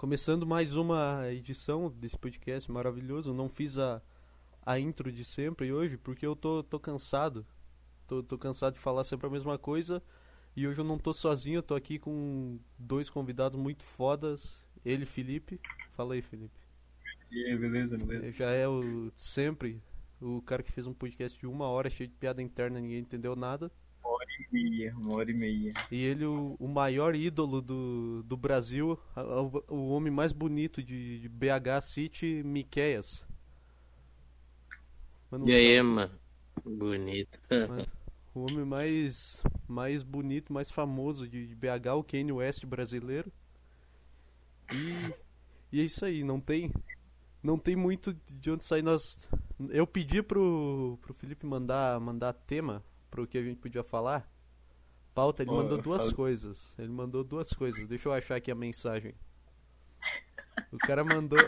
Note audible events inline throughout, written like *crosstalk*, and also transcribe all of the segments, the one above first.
Começando mais uma edição desse podcast maravilhoso. Não fiz a, a intro de sempre hoje porque eu tô, tô cansado. Tô, tô cansado de falar sempre a mesma coisa. E hoje eu não tô sozinho, eu tô aqui com dois convidados muito fodas. Ele, Felipe. Fala aí, Felipe. E aí, beleza, beleza. Já é o sempre o cara que fez um podcast de uma hora cheio de piada interna, ninguém entendeu nada. Uma hora e meia, uma hora e meia. E ele, o, o maior ídolo do, do Brasil, a- o, homem mais bonito de, de BH City, Miqueias. Mano, E aí, mano? Bonito. Mano, o homem mais, mais bonito, mais famoso de, de BH, o Kanye West brasileiro. E, e é isso aí, não tem não tem muito de onde sair nós. Eu pedi pro, pro Felipe mandar mandar tema pro que a gente podia falar. Pauta, ele Ó, mandou duas fala. coisas. Ele mandou duas coisas. Deixa eu achar aqui a mensagem. O cara mandou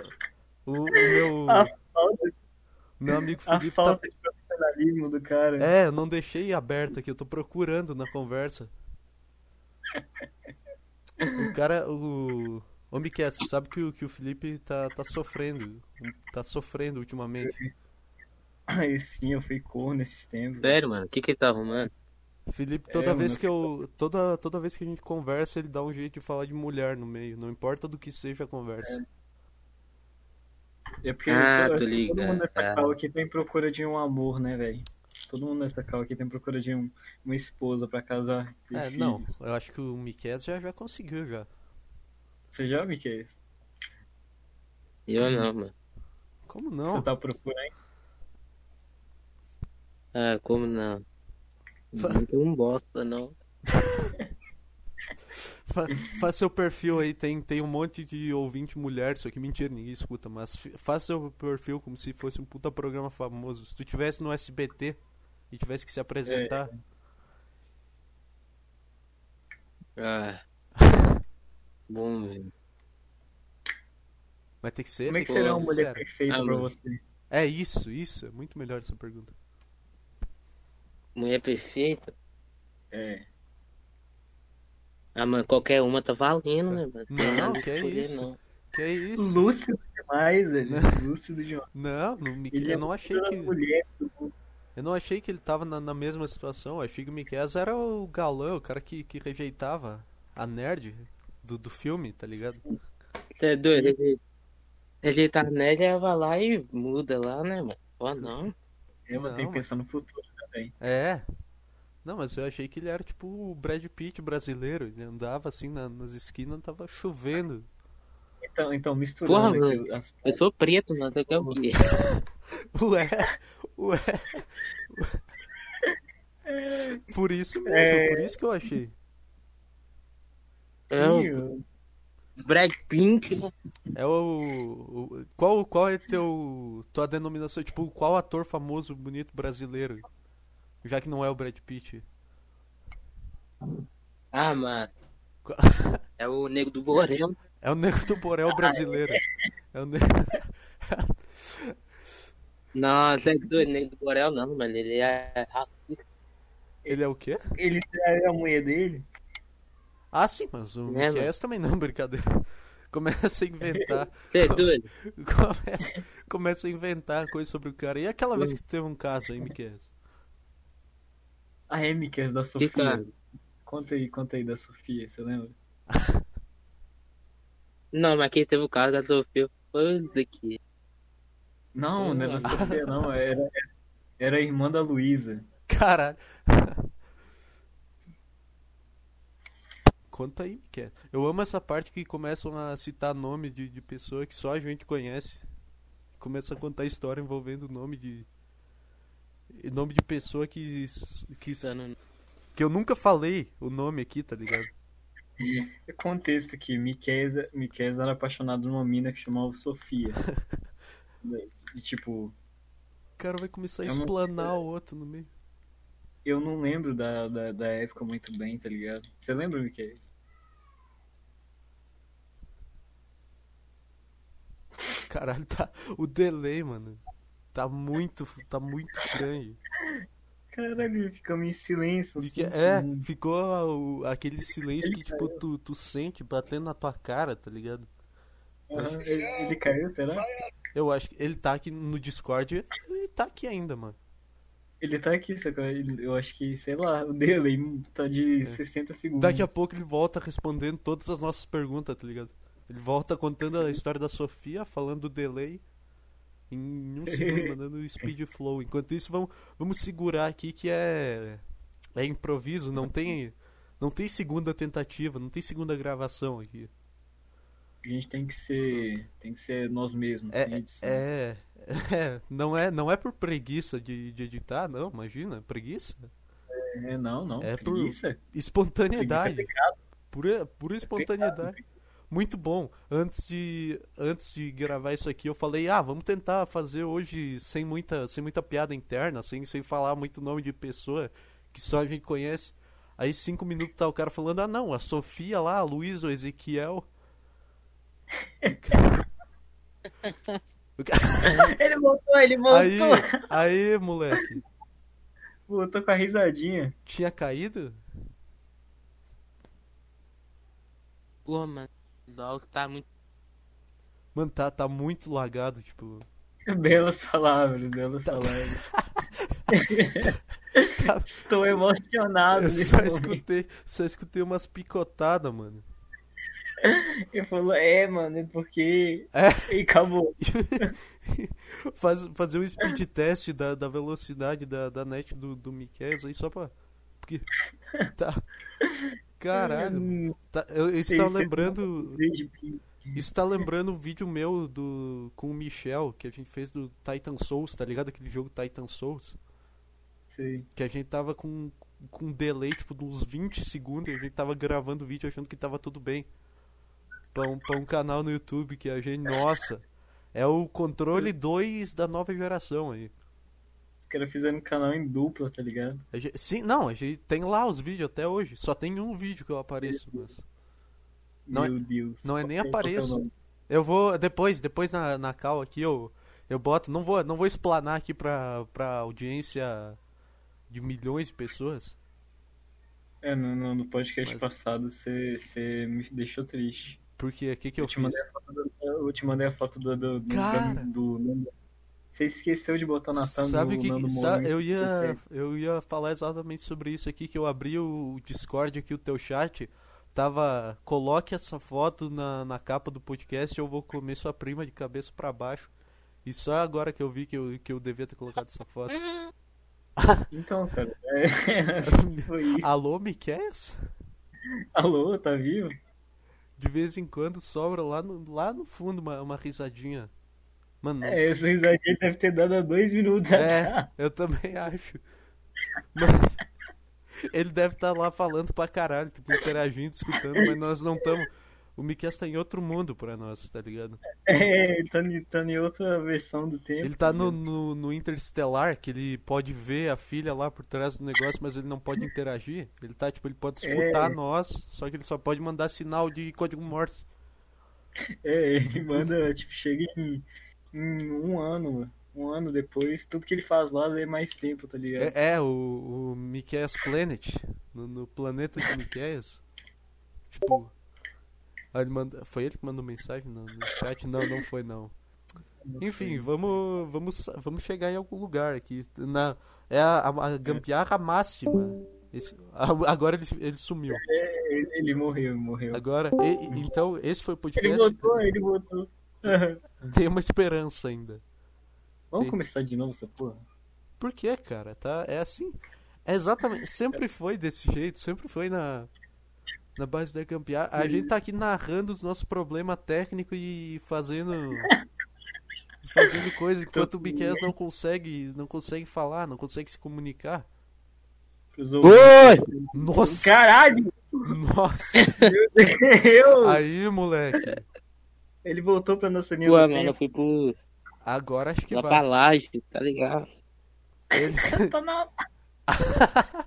o, o meu *laughs* A falta, meu amigo a Felipe tá falta de profissionalismo do cara. é, eu não deixei aberto aqui, eu tô procurando na conversa. O cara, o. Ô Miquel, você sabe que o, que o Felipe tá, tá sofrendo. Tá sofrendo ultimamente. Aí sim, eu fui corno esses tempos. Sério, mano? O que que ele tá arrumando? Felipe, É, toda mano, vez eu que eu. Toda, toda vez que a gente conversa, ele dá um jeito de falar de mulher no meio. Não importa do que seja a conversa. É porque Ah, todo, tô todo mundo ligado. nessa cal aqui tá em procura de um amor, né, velho? Todo mundo nessa cal aqui tá em procura de um, uma esposa pra casar. É, filhos. não, eu acho que o Miquel já, já conseguiu já. Você já viu que é isso? Eu não, mano. Como Você não? tá procurando? Ah, como não? Não tem um bosta, não. Fa- Faz seu perfil aí, tem, tem um monte de ouvinte mulher, isso aqui mentira, ninguém escuta, mas faz seu perfil como se fosse um puta programa famoso. Se tu tivesse no SBT e tivesse que se apresentar, Ah. *laughs* Bom, velho. vai ter que ser, Como é que ser seria uma mulher perfeita Ah, pra você? É isso, isso, é muito melhor essa pergunta. Mulher perfeita? É. Ah, mano, qualquer uma tá valendo, né, mano? Não, Tem de que é escolher, isso. não. Que é isso? Lúcido demais, velho. Lúcido demais. Não, no Miquel, Ele é eu não achei que mulher. eu não achei que ele tava na, na mesma situação. Eu achei que o Miquel era o galã, o cara que, que rejeitava a nerd do, do filme, tá ligado? Você é doido? Reje- Rejeitar a nerd, ela vai lá e muda lá, né, mano? Ó, não. Eu Não, tenho que mas- pensar no futuro É. Não, mas eu achei que ele era tipo o Brad Pitt brasileiro. Ele andava assim na- nas esquinas, tava chovendo. Então, então Porra, misturando mano. aqui as Eu sou preto, não sei o que é o quê? *laughs* Ué, ué. Por isso mesmo, É. por isso que eu achei. É o Brad Pink, né? É o, o- qual qual é teu tua denominação, tipo, qual ator famoso bonito brasileiro? Já que não é o Brad Pitt. Ah, mano. É o Nego do Borel. É o Nego do Borel brasileiro. É o Nego... *laughs* Não, você é doido, Nego do Borel não, mano. Ele é racista. Ele é o quê? Ele traiu a mulher dele? Ah, sim, mas o É, também não, brincadeira. *laughs* Começa a inventar. Você é doido? *laughs* Começa, começa a inventar coisa sobre o cara. E aquela vez que teve um caso aí, Miquel? A Remicas da Sofia. Que cara? Conta aí, conta aí da Sofia, você lembra? *laughs* Não, mas quem teve o caso da Sofia foi isso aqui. Não, não era Sei da Sofia, não. Era, era a irmã da Luísa. Caralho. Conta aí, Miquel. Eu amo essa parte que começam a citar nome de, de pessoa que só a gente conhece. Começa a contar história envolvendo o nome de. Nome de pessoa que. que, Tá no- que eu nunca falei o nome aqui, tá ligado? É contexto aqui, Miquel Miquel era apaixonado numa mina que chamava Sofia. *laughs* E tipo, O cara vai começar a Eu não- explanar o outro no meio. eu não lembro da, da, da época muito bem, tá ligado? Você lembra, Miquel? Caralho, tá. O delay, mano. Tá muito. Tá muito grande. Caralho, ficamos em silêncio. Assim, é, assim. ficou aquele silêncio que, tipo, tu, tu sente batendo na tua cara, tá ligado? Aham, Ele, ele caiu, será? Eu acho que ele tá aqui no Discord. Ele tá aqui ainda, mano. Ele tá aqui, só que ele- eu acho que, sei lá, o delay tá de 60 segundos. É. Daqui a pouco ele volta respondendo todas as nossas perguntas, tá ligado? Ele volta contando a história da Sofia, falando do delay em um segundo, *laughs* mandando speed flow. Enquanto isso, vamos, vamos segurar aqui que é é improviso, não tem não tem segunda tentativa, não tem segunda gravação aqui. A gente tem que ser. Tem que ser nós mesmos. É, sem edição. é, *laughs* é, não é não é por preguiça de, de editar, não, imagina, preguiça. É, não, não. É por- preguiça. Espontaneidade. Preguiça é pecado. Pura, pura espontaneidade. Muito bom. Antes de, antes de gravar isso aqui, eu falei, ah, vamos tentar fazer hoje sem muita, sem muita piada interna, sem, sem falar muito nome de pessoa que só a gente conhece. Aí cinco minutos tá o cara falando, ah não, a Sofia lá, a Luiz, o Ezequiel. *laughs* Ele voltou, ele voltou. aí, aí, moleque, Voltou com a risadinha. tinha caído? Pô, mano, jogo tá muito. Mano, tá, tá muito lagado, tipo. *laughs* Belas palavras, belas Tá- palavras. *laughs* Tá- Estou emocionado. Eu só momento. escutei, só escutei umas picotadas, mano. Ele falou, é, mano, é porque. É. E acabou. *laughs* Faz, fazer um speed test da, da velocidade da, da net do, do Miquel aí só pra. Porque. Tá. Caralho. Tá, eu, Sim, tá sim. lembrando. vídeo- Isso tá lembrando o vídeo meu do, com o Michel, que a gente fez do Titan Souls, tá ligado? Aquele jogo Titan Souls. Sei. Que a gente tava com, com um delay, tipo, de uns 20 segundos, e a gente tava gravando o vídeo achando que tava tudo bem. Pra um, pra um canal no YouTube que a gente. Nossa! É o controle 2 da nova geração aí. Caras fizeram um canal em dupla, tá ligado? Gente- sim, não, a gente tem lá os vídeos até hoje. Só tem um vídeo que eu apareço, mas. Não é- Meu Deus. não é nem é o apareço. Eu vou. Depois, depois na, na cal aqui eu, eu boto. Não vou, não vou explanar aqui pra, pra audiência de milhões de pessoas. É, no, no, no podcast Mas- passado você, você me deixou triste. Porque o que, que eu, Eu fiz? a do, eu te mandei a foto do. do, do, Cara! do- do- você esqueceu de botar na thumb Sabe o do que, eu ia eu ia falar exatamente sobre isso aqui que eu abri o Discord aqui o teu chat tava coloque essa foto na, na capa do podcast eu vou comer sua prima de cabeça pra baixo. E só agora que eu vi que eu, que eu devia ter colocado essa foto. *laughs* Então, cara, é... *laughs* foi isso. alô Miqués Alô, tá vivo? de vez em quando sobra lá no, lá no fundo uma, uma risadinha mano É, essa risadinha deve ter dado há dois minutos É, atrás. eu também acho. Mas *laughs* ele deve estar lá falando pra caralho, tipo, interagindo, escutando, mas nós não estamos. O Miquel tá em outro mundo pra nós, tá ligado? É, ele tá, em- tá em outra versão do tempo. Ele tá no, né? no, no Interstellar, que ele pode ver a filha lá por trás do negócio, mas ele não pode interagir. Ele tá, tipo, ele pode escutar É. nós, só que ele só pode mandar sinal de código Morse. É, ele manda, tipo, chega em um ano, um ano depois, tudo que ele faz lá lê mais tempo, tá ligado? É, é, o, o Planet, no, no planeta de Miquel's. Tipo. ele manda, foi ele que mandou mensagem no, no chat? Não, não foi não. Enfim, vamos, vamos, vamos chegar em algum lugar aqui. Na, é a, a, a gambiarra máxima. Esse- a- agora ele, ele sumiu. Ele, ele morreu, morreu. Agora, e- então, esse foi o Ele podcast. voltou, ele *laughs* Tem uma esperança ainda. Vamos Sim. começar de novo essa porra? Por que, cara? Tá, é assim. É exatamente. Sempre foi desse jeito, sempre foi na, na base da gambiarra. A gente tá aqui narrando os nossos problemas técnicos e fazendo. *laughs* Fazendo coisa enquanto o Miquel não consegue, não consegue falar, não consegue se comunicar. Oi! Nossa! Caralho! Nossa! *laughs* Eu... Aí, moleque. Ele voltou pra nossa linha Pô, do mano, eu tempo. fui pro. Agora acho que lá pra vai. laje, tá ligado? Ele- *laughs* na- *laughs*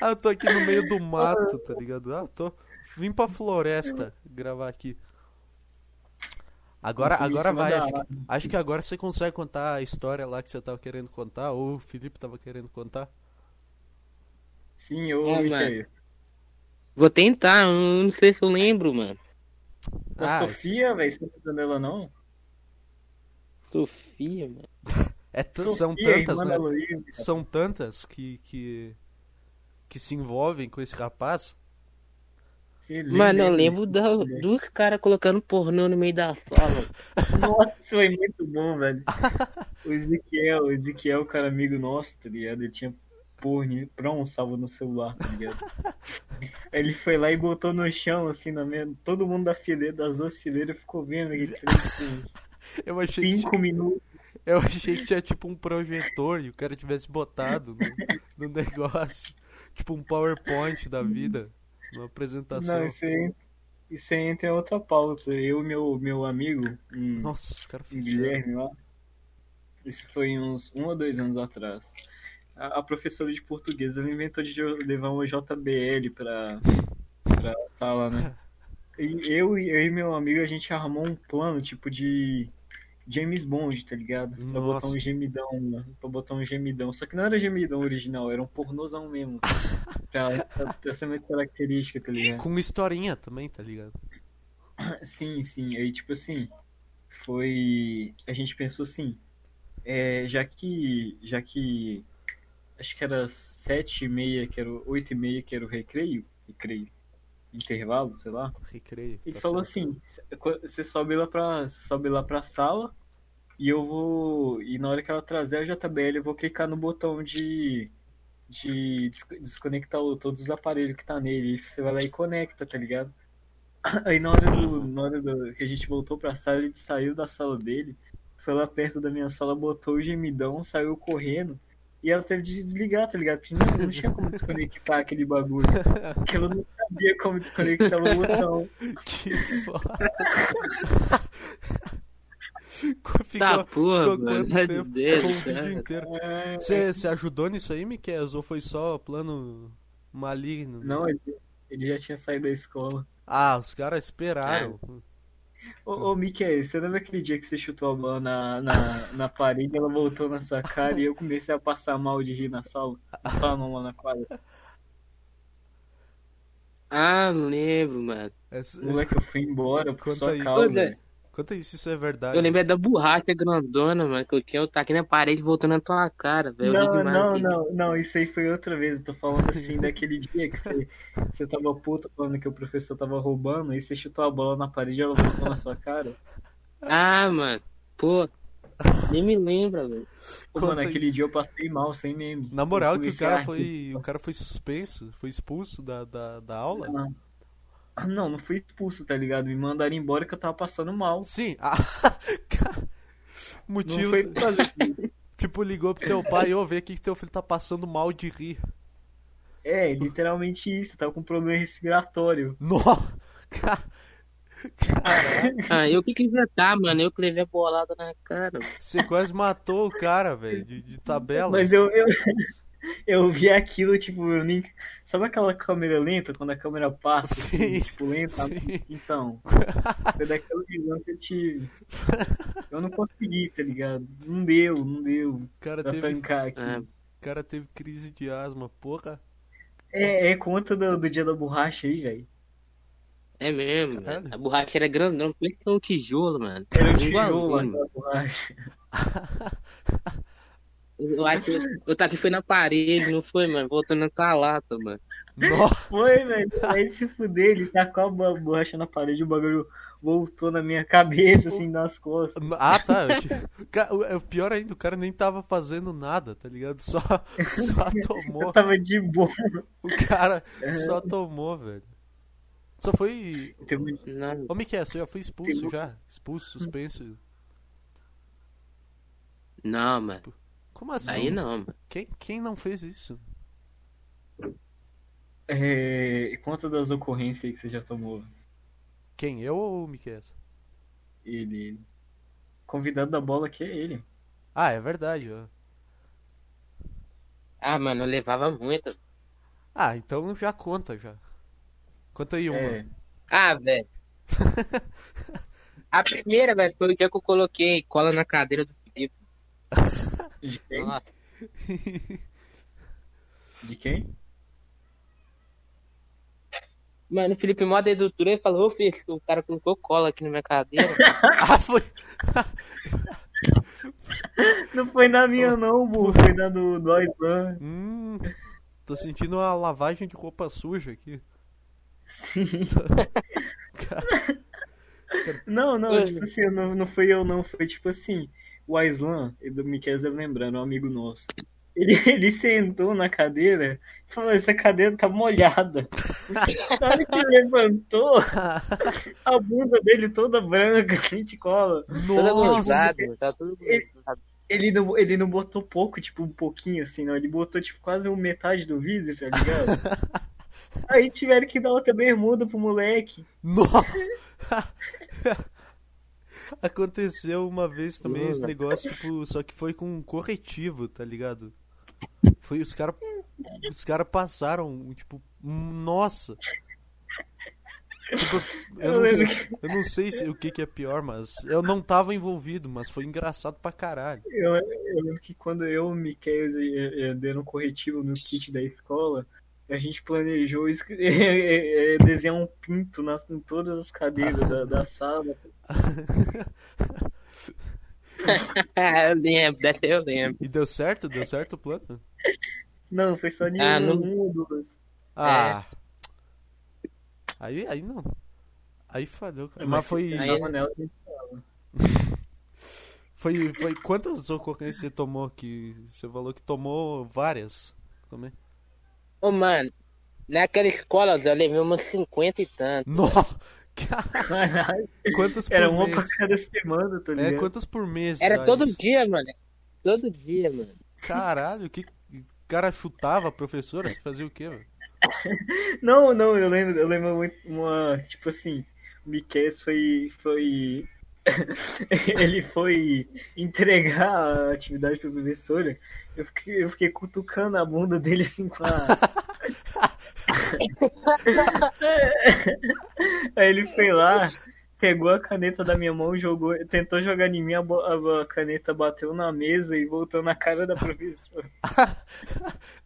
Ah, eu tô aqui no meio do mato, tá *laughs* ligado? Ah, tô. Vim pra floresta gravar aqui. Agora, agora vai. Acho que, acho que agora você consegue contar a história lá que você tava querendo contar, ou o Felipe tava querendo contar. Sim, eu É, ouvi aí. Vou tentar, eu não sei se eu lembro, mano. Ah, Sofia, velho, você não tá dando ela não? Sofia, mano. *laughs* É t- são Sofia, tantas, né? São tantas que, que, que se envolvem com esse rapaz. Mano, eu lembro da- dos caras colocando pornô no meio da sala. *laughs* Nossa, foi muito bom, velho. *laughs* O Ezequiel, o Ezequiel, cara amigo nosso, tá ligado? Ele tinha porno pronto, salvo no celular, tá ligado? Ele foi lá e botou no chão, assim, na minha... todo mundo da fileira, das duas fileiras, ficou vendo aquele *laughs* por Eu achei, que, cinco tinha- minutos. eu achei que tinha tipo um projetor e o cara tivesse botado no, no negócio. Tipo um PowerPoint da vida. Uma apresentação. Não, isso aí, isso aí entra em outra pauta. Eu e meu, meu amigo, um, Nossa, os caras um fizeram. Guilherme lá, isso foi uns um ou dois anos atrás. A, a professora de português ela inventou de levar uma JBL pra, pra sala, né? E eu, e- eu e meu amigo, a gente armou um plano, tipo, de James Bond, tá ligado? Pra botar Nossa. um gemidão, né? pra botar um gemidão. Só que não era gemidão original, era um pornozão mesmo. *laughs* Pra, pra ter essa mesma característica, tá ligado? Com historinha também, tá ligado? *clears throat* Sim, sim. Aí, tipo assim, foi. A gente pensou assim, é, já que. Já que. Acho que era sete e meia, que era o- oito e meia, que era o recreio. Recreio. Intervalo, sei lá. Recreio. Ele tá falou certo. assim, você sobe lá pra. Sobe lá pra sala e eu vou. E na hora que ela trazer a JBL, eu vou clicar no botão de. De des- desconectar o- todos os aparelhos que tá nele. E você vai lá e conecta, tá ligado? *clears throat* Aí na hora, do, na hora do, que a gente voltou pra sala, ele saiu da sala dele, foi lá perto da minha sala, botou o gemidão, saiu correndo. E ela teve de desligar, tá ligado? Porque não, não tinha como desconectar aquele bagulho. Porque ela não sabia como desconectar o *laughs* botão. Que foda. *laughs* Ficou, Tá, porra, ficou mano. Meu tempo? Deus, vídeo inteiro. É, Você você ajudou nisso aí, Miquel? Ou foi só plano maligno? Não, ele, ele já tinha saído da escola. Ah, os caras esperaram. Ô, ô Miquel, você lembra aquele dia que você chutou a bola na, na, na parede, ela voltou na sua cara e eu comecei a passar mal de rir na sala? Não, lá na quadra. Ah, não lembro, mano. Essa- Moleque, eu fui embora por Conta sua aí. causa. Pois é. Conta aí se isso é verdade. Eu lembro é da borracha grandona, mano, que eu tinha, eu tá aqui na parede voltando na tua cara, velho. Não, demais não, não, não, isso aí foi outra vez. Eu tô falando assim daquele dia que você, *laughs* você tava puto falando que o professor tava roubando, e você chutou a bola na parede e ela voltou na sua cara. Ah, mano, pô, nem me lembra, velho. Pô, mano, aí. aquele dia eu passei mal, sem meme. Na moral que o cara foi. O cara foi suspenso, foi expulso da, da, da aula? Não. *clears throat* Não, não fui expulso, tá ligado? Me mandaram embora que eu tava passando mal. Sim. Ah, *laughs* cara, Não motivo. foi disso. *laughs* Tipo, ligou pro teu pai, ô, vê aqui que teu filho tá passando mal de rir. É, literalmente isso. Tava com problema respiratório. *laughs* Nossa! Cara, Ah, eu que quis inventar, mano, eu que levei a bolada na cara. mano. você quase matou o cara, velho, de, de tabela. Mas eu, eu, eu vi aquilo, tipo, eu nem... Sabe aquela câmera lenta, quando a câmera passa, Sim, assim, tipo, lenta? sim. Então, *laughs* foi daquela visão que eu tive. Eu não consegui, tá ligado? Não deu, não deu cara pra teve, tancar aqui. O cara teve crise de asma, porra. É, é conta do, do dia da borracha aí, velho. é mesmo. A borracha era grandona, por isso que é um tijolo, mano. Era um Igualzinho, tijolo aquela borracha. *laughs* Eu acho que eu, eu tava aqui foi na parede, não foi, mano? Voltando na tua lata, mano. Nossa, *laughs* Foi, velho. Aí se fuder, ele tacou a bo- borracha na parede, o bagulho voltou na minha cabeça, assim, nas costas. ah tá. eu achei- o O o pior ainda, o cara nem tava fazendo nada, tá ligado? Só, *laughs* só Eu tomou. tava de boa. O cara só tomou, velho. Só foi. Ô, Miquel, você já foi expulso Tem- já? Expulso, suspenso. não, mano. Como assim? Aí não, mano. Quem, quem não fez isso? É, conta das ocorrências aí que você já tomou. Quem? Eu ou o Miquel? Ele, ele. Convidado da bola aqui é ele. Ah, é verdade. ó. Ah, mano, eu levava muito. Ah, então já conta já. Conta aí uma. É. Ah, velho. *laughs* A primeira, velho, foi o dia que eu coloquei cola na cadeira do Felipe. *laughs* De quem? De quem? Mano, o Felipe mó dedutura e falou, ô filho, o cara colocou cola aqui na minha cadeira. *laughs* Ah, foi. Não foi na minha, não, burro. Foi na do, do Aislan. Hum, tô sentindo uma lavagem de roupa suja aqui. *laughs* Não, não, Mano. tipo assim, não, não foi eu, não. Foi tipo assim, o Aislan, do Miquel deve lembrando, um amigo nosso. Ele, *laughs* ele sentou na cadeira e falou, essa cadeira tá molhada. *laughs* Na hora que ele levantou, *laughs* a bunda dele toda branca, sem de cola. Nossa! tá tudo gozado. Ele não, ele não botou pouco, tipo, um pouquinho assim, não. Ele botou, tipo, quase uma metade do vidro, tá ligado? Aí tiveram que dar outra bermuda pro moleque. Nossa! *laughs* Aconteceu uma vez também esse Mano. negócio, tipo, só que foi com um corretivo, tá ligado? Foi os caras. Os caras passaram, tipo, nossa! Tipo, eu, não sei, eu não sei se- o que, que é pior, mas eu não tava envolvido, mas foi engraçado pra caralho. Eu, eu lembro que quando eu e o Miquel deram corretivo no kit da escola, a gente planejou es- eh, eh, desenhar um pinto nas, em todas as cadeiras da, da sala. *laughs* Eu lembro, dessa eu lembro. E deu certo? Deu certo o plano? Não, foi só de Ah, um, não- um ou duas. Ah! Aí, aí não. Aí falhou, cara. Mas foi. Aí- *laughs* Foi, foi quantas ocorrências você tomou que você falou que tomou várias também? Ô, mano, naquela escola eu levei umas 50 e tanto. Nossa! Caralho, *laughs* Quantas por era uma pra mês? cada semana, tá É, ligado? quantas por mês? Era todo isso? dia, mano. Todo dia, mano. Caralho, que o cara chutava a professora? Você fazia o quê, velho? *laughs* Não, não, eu lembro, eu lembro muito uma, tipo assim, o Miquel foi, foi, *laughs* ele foi entregar a atividade pra professora, eu fiquei, eu fiquei cutucando a bunda dele assim com a... *laughs* Aí ele foi lá, pegou a caneta da minha mão, jogou, tentou jogar em mim, a, bo- a caneta bateu na mesa e voltou na cara da professora. *laughs*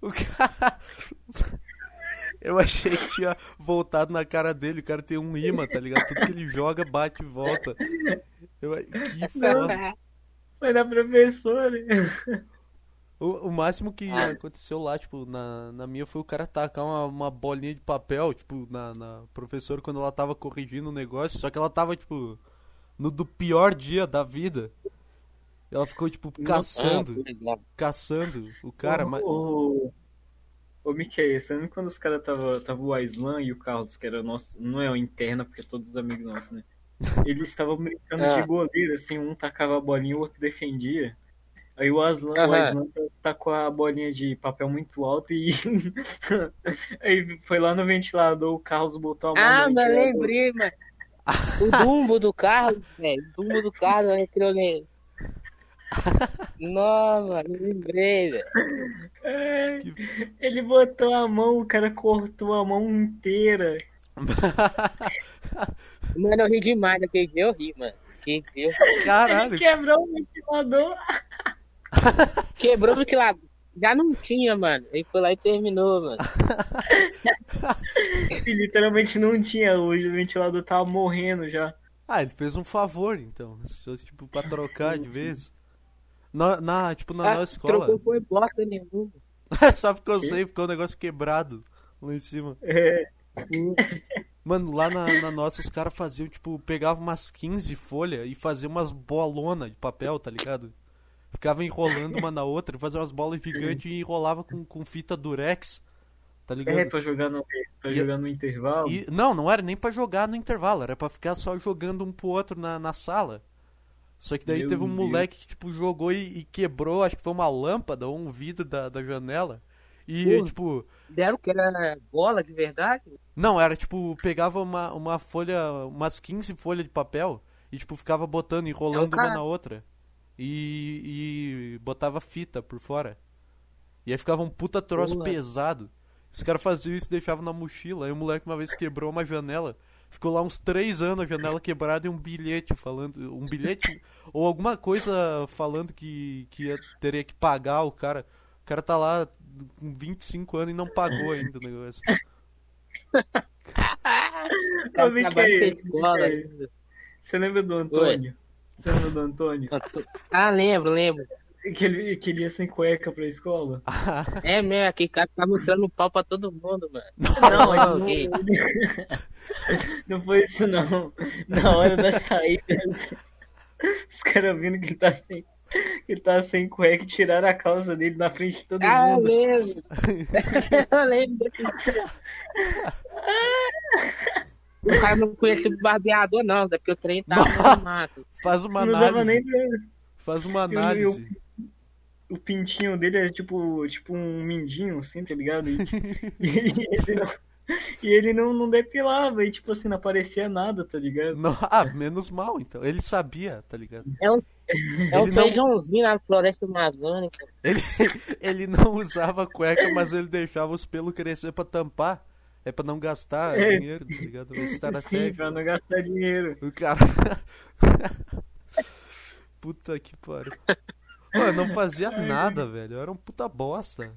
O cara. Eu achei que tinha voltado na cara dele. O cara tem um imã, tá ligado? Tudo que ele joga, bate e volta. Eu... Que foda. Foi na professora. O, o máximo que Ah. aconteceu lá, tipo, na, na minha foi o cara tacar uma, uma bolinha de papel, tipo, na, na professora quando ela tava corrigindo o negócio, só que ela tava, tipo, no do pior dia da vida. Ela ficou, tipo, caçando, tô ligado. caçando o cara, mas. O, o Miquel, você lembra quando os caras tava, tava o Aislan e o Carlos, que era nosso, não é o interna, porque é todos amigos nossos, né? Eles estavam brincando Ah. de goleiro, assim, um tacava a bolinha, o outro defendia. Aí o Aslan, o Aham. Aislan tacou a bolinha de papel muito alto e *laughs* aí foi lá no ventilador, o Carlos botou a mão Ah, no mas lembrei, mano. O Dumbo do Carlos, velho. O Dumbo do Carlos, que eu lembro. Não, mano, lembrei, velho. É, ele botou a mão, o cara cortou a mão inteira. *laughs* Mano, eu ri demais daquele dia, eu ri, mano. Que dia. Caralho, Ele quebrou o ventilador. *laughs* Quebrou porque lá já não tinha, mano. Ele foi lá e terminou, mano. *laughs* E literalmente não tinha, o ventilador tava morrendo já. Ah, ele fez um favor, então. Tipo, pra trocar de vez. Na, na- tipo, na Ah, nossa escola. Trocou foi bosta nenhuma. *laughs* Só ficou sem, ficou um negócio quebrado lá em cima. É, Mano, lá na, na nossa os caras faziam, tipo, pegavam umas 15 folhas e faziam umas bolona de papel, tá ligado? Ficava enrolando uma na outra, fazia umas bolas gigantes e enrolava com, com fita durex, tá ligado? é pra jogar no, pra E- jogar no intervalo. E, não, não era nem pra jogar no intervalo, era pra ficar só jogando um pro outro na, na sala. Só que daí Meu teve um Deus. moleque que, tipo, jogou e, e quebrou, acho que foi uma lâmpada ou um vidro da, da janela. E, Pô. tipo, Deram que era bola de verdade? Não, era tipo, pegava uma, uma folha, umas 15 folhas de papel e, tipo, ficava botando, enrolando uma na outra. E, e botava fita por fora. E aí ficava um puta troço Boa. pesado. Os caras faziam isso e deixavam na mochila. Aí o moleque uma vez quebrou uma janela. Ficou lá uns três anos a janela quebrada e um bilhete falando. Um bilhete *laughs* ou alguma coisa falando que, que ia- teria que pagar o cara. O cara tá lá com 25 anos e não pagou ainda o negócio. *laughs* Ô, com a escola. Mickey. Você lembra do Antônio? Você lembra do Antônio? Ah, lembro, lembro. Que ele, que ele ia sem cueca pra escola? *laughs* É mesmo, aquele cara tá mostrando pau pra todo mundo, mano. Não, Não, não, ok. não foi isso não. Na hora da saída, os caras vindo que ele tá sem, que *laughs* ele tá sem cueca e tiraram a calça dele na frente de todo Ah, eu mundo. lembro. *laughs* eu lembro desse *laughs* dia. O cara não conhecia o barbeador, não, é porque o trem tava no mato. Faz uma Não análise. Faz uma Eu- eu- análise. O pintinho dele é tipo, tipo um mindinho, assim, tá ligado? E, e ele, não, e ele não, não depilava, e tipo assim, não aparecia nada, tá ligado? Não, ah, menos mal então. Ele sabia, tá ligado? É um, *laughs* é um Ele não- feijãozinho na floresta amazônica. Ele, *laughs* ele não usava cueca, mas ele deixava os pelos crescer pra tampar. É pra não gastar É. dinheiro, tá ligado? Uma *laughs* Sim, pra não gastar dinheiro. O cara. puta que pariu. Mano, não fazia nada, velho. Eu era um puta bosta.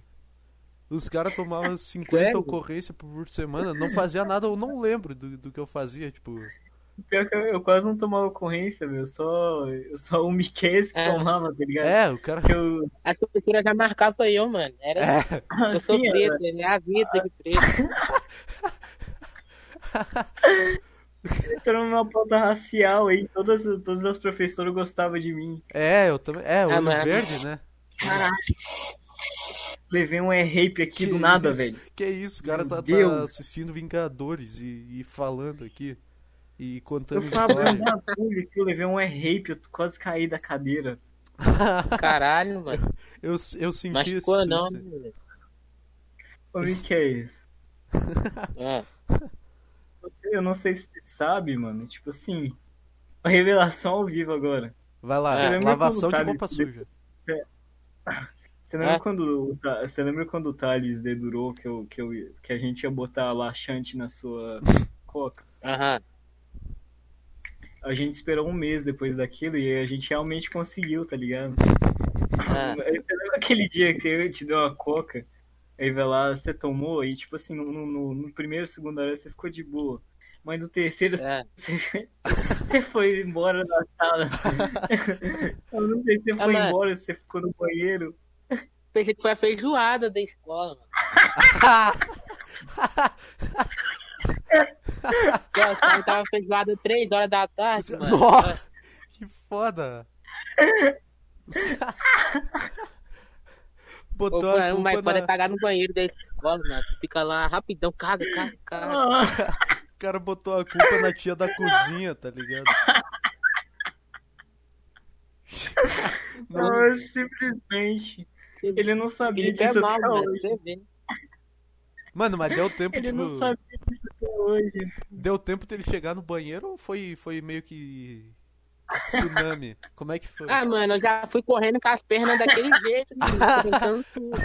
Os caras tomavam 50 Sério? ocorrências por semana, não fazia nada, eu não lembro do, do que eu fazia, tipo. Pior que eu, eu quase não tomava ocorrência, meu. Só, eu só *laughs* o Miquel que É. tomava, tá ligado? É, o cara. Que eu, A prefeitura já marcava eu, mano. Era, É, eu sou assim, preto, ele é a vida de preto. entrando numa pauta racial aí, todas, todas as professoras gostavam de mim. é, eu também. É, olho Ah, verde, né? Levei um rape aqui Que do nada, isso, velho. Que isso, o cara tá, tá assistindo Vingadores e, e falando aqui. E Eu contando um história. bagulho que eu levei um rape, eu quase caí da cadeira. *laughs* Caralho, mano. eu, eu senti Mas esse ficou não, susto. né? Ô, Miquel, É. eu não sei se você sabe, mano. Tipo assim, a revelação ao vivo agora. Vai lá, É. Lavação de o roupa suja. *laughs* Você lembra É. quando o você lembra quando o Thales dedurou que, eu, que, eu, que a gente ia botar laxante na sua *laughs* coca? Aham. A gente esperou um mês depois daquilo e a gente realmente conseguiu, tá ligado? Ah. Você lembra aquele dia que eu te dei uma coca? Aí vai lá, você tomou e tipo assim, no, no, no primeiro, segundo hora você ficou de boa. Mas no terceiro É. *laughs* você, você foi embora da sala. *laughs* Eu não sei se você Ah, foi mas- embora, se você ficou no banheiro. Pensei que foi a feijoada da escola, mano. *laughs* Pô, Os caras tava feijoada 3 horas da tarde, mano. Nossa, que foda. Os caras- Botou a mano, mas culpa pode na... cagar no banheiro da escola, mano. Fica lá rapidão, caga, caga, caga. O cara botou a culpa na tia da cozinha, tá ligado? Não, não, simplesmente. Ele não sabia Felipe é disso mal, até mano. hoje. Você vê. Mano, mas deu tempo, Ele tipo. não sabia disso até hoje. Deu tempo dele chegar no banheiro ou foi, foi meio que. Tsunami? *laughs* Como é que foi? Ah, mano, eu já fui correndo com as pernas daquele *laughs* jeito, mano. Tentando tudo.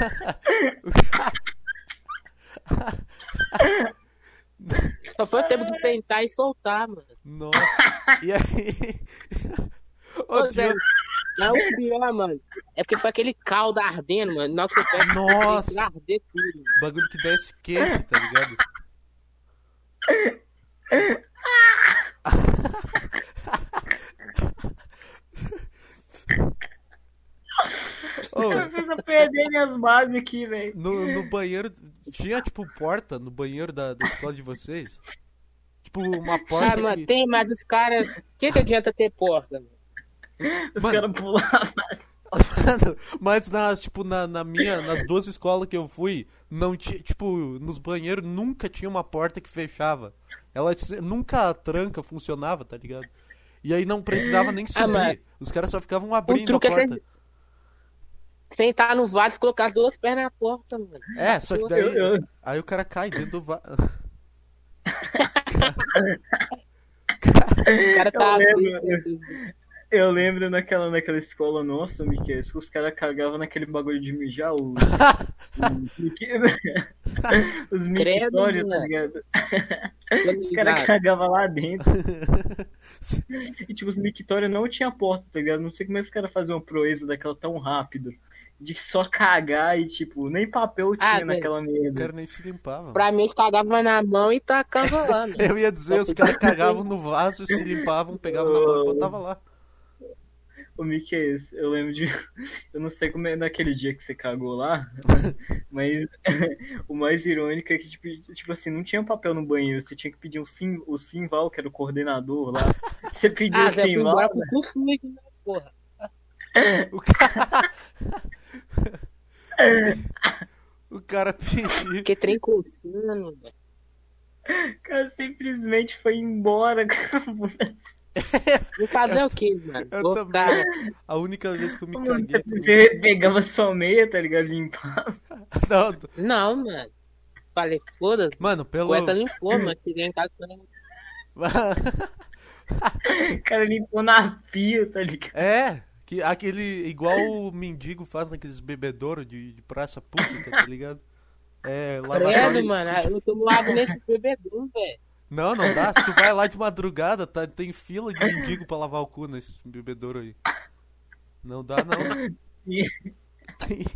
Só foi o tempo de sentar e soltar, mano. Nossa. E aí. Ô, Ô, tio, Zé, Não, o pior, mano, é porque foi aquele caldo ardendo, mano. Na hora que você pega, Nossa. vai arder tudo. mano. bagulho que desce quente, tá ligado? Ô, Eu eu perder minhas bases aqui, velho. no, no banheiro. Tinha, tipo, porta no banheiro da, da escola de vocês? Tipo, uma Ah, porta mano, que. tem, mas os caras. O que, que adianta ter porta, mano? Os caras pulavam. *laughs* Mas nas, tipo, na, na minha, nas duas escolas que eu fui, não tinha, tipo, nos banheiros nunca tinha uma porta que fechava. Ela nunca a tranca funcionava, tá ligado? E aí não precisava nem subir. mas- Os caras só ficavam abrindo a truque é porta. você- Sentar no vaso e colocar as duas pernas na porta, mano. É, só que daí. Eu- eu- Aí o cara cai dentro do vaso. *laughs* *laughs* O cara tá. lembro, Eu lembro naquela, naquela escola nossa, Miquel, que os caras cagavam naquele bagulho de mijar, *laughs* os, os, mictórios, tá ligado? Os caras cagavam lá dentro. *laughs* E tipo, os mictórios não tinha porta, tá ligado? Não sei como é que os caras faziam uma proeza daquela tão rápido. de só cagar e, tipo, nem papel tinha Ah, naquela O merda. cara nem se limpava. Pra mim, eles cagavam na mão e tacavam lá, *laughs* né? Eu ia dizer, os caras cagavam no vaso, se limpavam, pegavam na mão e botavam lá. Ô, Mickey, eu lembro de. *laughs* Eu não sei como é naquele dia que você cagou lá, *laughs* mas *laughs* o mais irônico é que, tipo, tipo assim, não tinha papel no banheiro, você tinha que pedir um sim, o Simval, que era o coordenador lá. Você pediu Ah, o Simval, embora com o cu sujo, né, porra? O cara. o cara pediu. Fiquei trem coçando, velho. o cara simplesmente foi embora. Vou fazer o quê, mano? Eu Vou também. ficar... A única vez que eu me Mano, caguei. Você pegava sua meia, tá ligado? Limpava. *laughs* Não, Não, mano. Falei, foda-se. mano, O pelo. poeta limpou, mano. Cheguei em casa falei, O cara limpou na pia, tá ligado? É, que aquele. Igual o mendigo faz naqueles bebedouros de, de praça pública, tá ligado? É, Credo, lavatório- mano. Eu tô lado nesse bebedouro, velho. Não, não dá. Se tu vai lá de madrugada, tá, tem fila de mendigo pra lavar o cu nesse bebedouro aí. Não dá, não. Tem-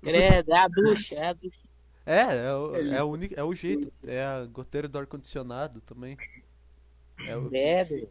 Credo, é a ducha, é a ducha. É, é o, é, o único, é o jeito. É a goteira do ar-condicionado também. É o... Credo.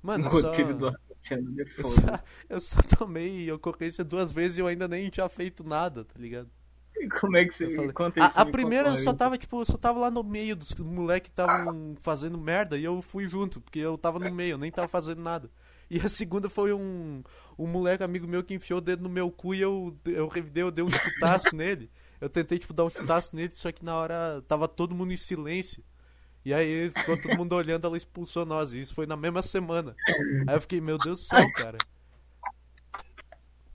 Mano, só, é eu, só, eu só tomei ocorrência duas vezes e eu ainda nem tinha feito nada, tá ligado? *laughs* Como é que você. falei- Conta A, isso a me primeira eu só tava, tipo, eu só tava lá no meio dos moleques que estavam fazendo merda e eu fui junto, porque eu tava no meio, eu nem tava fazendo nada. E a segunda foi um, um moleque amigo meu que enfiou o dedo no meu cu e eu, eu revidei, eu dei um chutaço *laughs* nele. Eu tentei, tipo, dar um chutaço nele, só que na hora tava todo mundo em silêncio. E aí ficou todo mundo olhando, ela expulsou nós. E isso foi na mesma semana. Aí eu fiquei, meu Deus do céu, cara.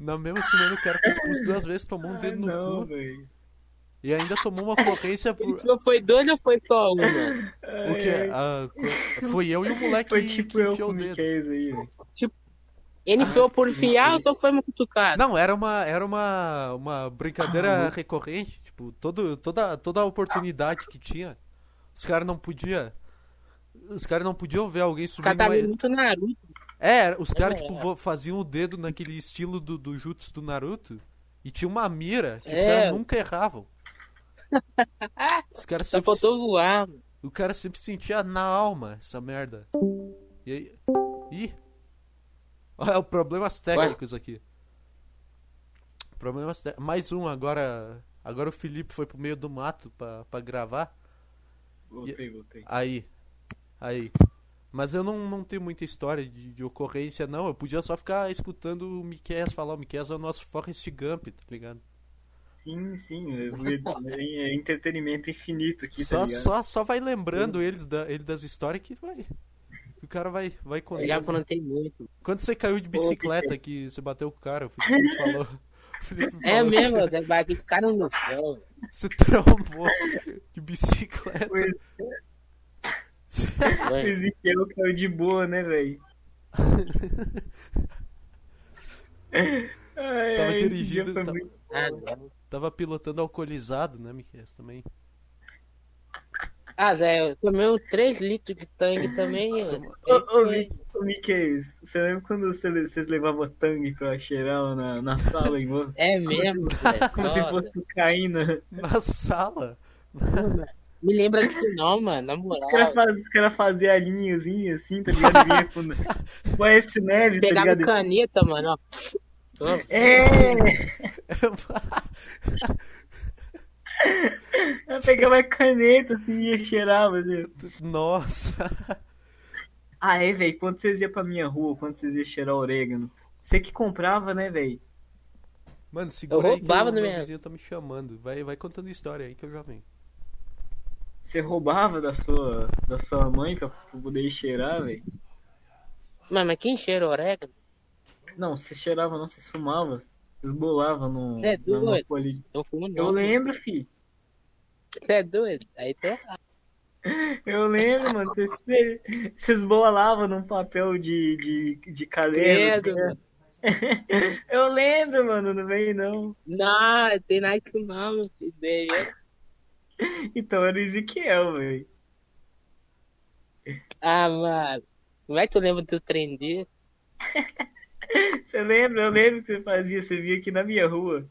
Na mesma semana o cara foi expulso duas vezes, tomou um Ah, dedo no não, cu. velho. E ainda tomou uma ocorrência *laughs* por. Foi dois ou foi só um, mano? O que? Ah, co- foi eu e o moleque Foi que, tipo que enfiou o dedo. Aí, velho. Ele foi por enfiar ou só foi uma cutucada? Não, era uma, era uma, uma brincadeira recorrente. Tipo, todo, toda, toda a oportunidade que tinha, os caras não podiam. Os caras não podiam ver alguém subindo. tava uma- muito Naruto. É, os caras, É. tipo, bo- faziam o dedo naquele estilo do, do jutsu do Naruto. E tinha uma mira que os É. caras nunca erravam. *laughs* Os caras Só sempre, faltou voar, o cara sempre sentia na alma essa merda. E aí. Ih! Olha, o problemas técnicos aqui. Problemas té- Mais um agora. Agora o Felipe foi pro meio do mato pra, pra gravar. Voltei, voltei. Aí. Aí. Mas eu não, não tenho muita história de, de ocorrência, não. Eu podia só ficar escutando o Miquel falar. O Miquel é o nosso Forrest Gump, tá ligado? Sim, sim. É, é entretenimento infinito aqui, Só, tá ligado? só, só vai lembrando eles da, ele das histórias que vai. O cara vai, vai Eu já contando. aprontei muito. Quando você caiu de bicicleta que você bateu com o cara, o Felipe falou. *laughs* o Felipe É falou que mesmo, Você, Zé Bagui, ficaram no chão. você trombou de bicicleta. Pois velho. O Ezequiel caiu de boa, né, velho? *laughs* Tava ai, esse dirigindo, tá- muito- Ah, não. Tava pilotando alcoolizado, né, Miquel? Também. Ah, Zé, eu tomei uns 3 litros de tangue também. Ô, ô, ô, Mickey, você lembra quando você- vocês levavam tangue pra cheirar na, na sala, mano? É mesmo, Zé. Como se fosse cocaína. Na sala. Me lembra disso não, mano, na Os caras moral. faz, os cara faziam a linhazinha assim, tá ligado? Vinha com *laughs* com a S Neve, tá Pegava ligado? caneta, mano, ó. É! *laughs* Eu pegava a caneta assim e cheirava, assim. Nossa. Ah, é, velho, quando vocês iam pra minha rua, quando vocês iam cheirar orégano, você que comprava, né, velho? Mano, segura aí que roubava o no meu meu- vizinho tá me chamando. Vai, vai contando história aí que eu já venho. Você roubava da sua, da sua mãe pra poder cheirar, velho? Mas quem cheira orégano? Não, você cheirava não, você fumava. Vocês bolavam no, Cê é doido? Não fumo não. Eu lembro, fi. Você é doido? Aí tá errado. *laughs* Eu lembro, mano. Vocês, vocês- vocês bolavam num papel de, de, de caderno. Credo, assim, mano. né? *laughs* Eu lembro, mano, não vem não. Não, tem nada que não, meu filho. *laughs* Então era o Ezequiel, velho. Ah, mano. Como é que tu lembra do trem dele? *laughs* Você lembra? Eu lembro que você fazia, você via aqui na minha rua.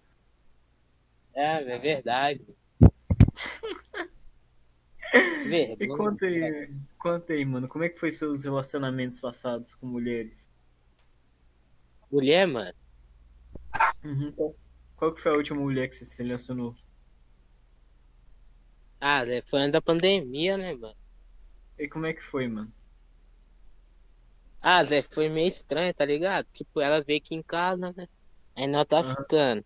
É, é verdade. *laughs* E Vergonha. conta aí, conta aí, mano, como é que foi seus relacionamentos passados com mulheres? Mulher, mano. Uhum. Qual que foi a última mulher que você se relacionou? Ah, né, foi antes da pandemia, né, mano? E como é que foi, mano? Ah, Zé, foi meio estranho, tá ligado? Tipo, ela veio aqui em casa, né? Aí nós tá Aham. ficando.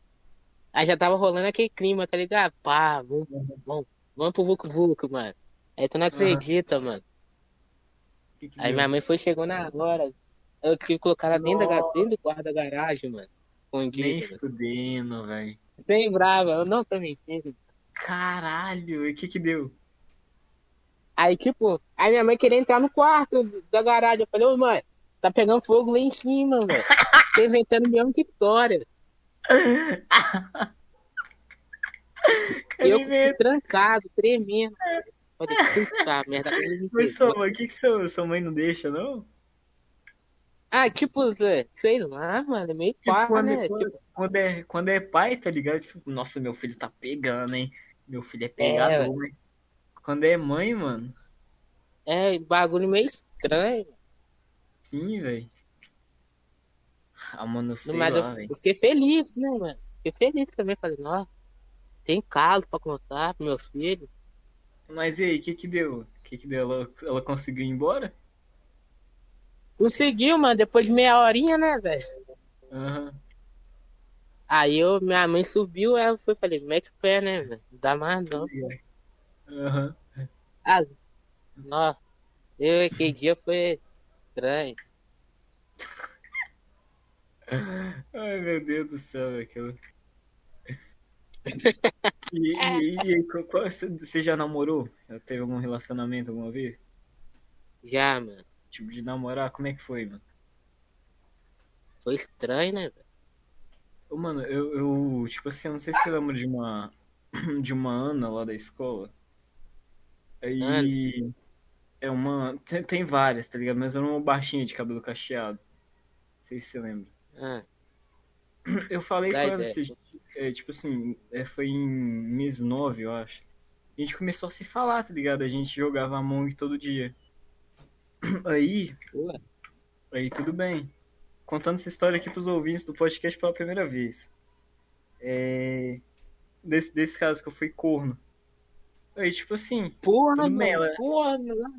Aí já tava rolando aquele clima, tá ligado? Pá, vamos, vamos, vamos pro Vucu Vucu, mano. Aí tu não acredita, mano. Que que Aí minha mãe foi, chegou na hora. Eu tive que colocar ela dentro, da, dentro do quarto da garagem, mano. Nem Escondido, mano. fudendo, velho. Bem brava, eu não tô mentindo. Caralho, e o que que deu? Aí, tipo, aí minha mãe queria entrar no quarto da garagem. Eu falei, ô mãe, tá pegando fogo lá em cima, mano. *laughs* Tô inventando minha vitória. E eu trancado, tremendo. Falei, puta merda. Mas sua mãe, o que que sua, sua mãe não deixa, não? Ah, tipo, sei lá, mano, é meio Tipo, pá, quando, né? quando, Tipo, quando é, quando é pai, tá ligado? Tipo, nossa, meu filho tá pegando, hein? Meu filho é pegador, hein? Quando é mãe, mano, é bagulho meio estranho. sim, velho. Ah, mano, eu sei Mas eu, lá, velho. eu fiquei feliz, né, mano? Fiquei feliz também. Falei, nossa, tem calo pra contar pro meu filho. Mas e aí, o que que deu? O que que deu? Ela, ela conseguiu ir embora? Conseguiu, mano, depois de meia horinha, né, velho? Aham. Aí eu, minha mãe subiu, aí eu fui, falei, mete o pé, né, velho? Não dá mais não. Aham. Ah, nossa, eu aquele dia foi estranho. Ai, meu Deus do céu, aquilo. E, *laughs* e, e qual- você já namorou? Já teve algum relacionamento alguma vez? Já, mano. Tipo, de namorar? Como é que foi, mano? Foi estranho, né, velho? Mano, eu, eu, tipo assim, eu não sei se você lembra de uma, *clears throat* de uma Ana lá da escola. Aí, é uma, tem, tem várias, tá ligado? Mas era uma baixinha de cabelo cacheado. Não sei se você lembra. Ah, *clears throat* Eu falei com Dá ela, ideia. esse- é, tipo assim, é, foi em mês 9, eu acho. A gente começou a se falar, tá ligado? A gente jogava Among todo dia. *clears throat* Aí, pô, Aí tudo bem. Contando essa história aqui pros ouvintes do podcast pela primeira vez. É... Desse, desse caso que eu fui corno. Aí, tipo assim, mano, ela- porra, mano.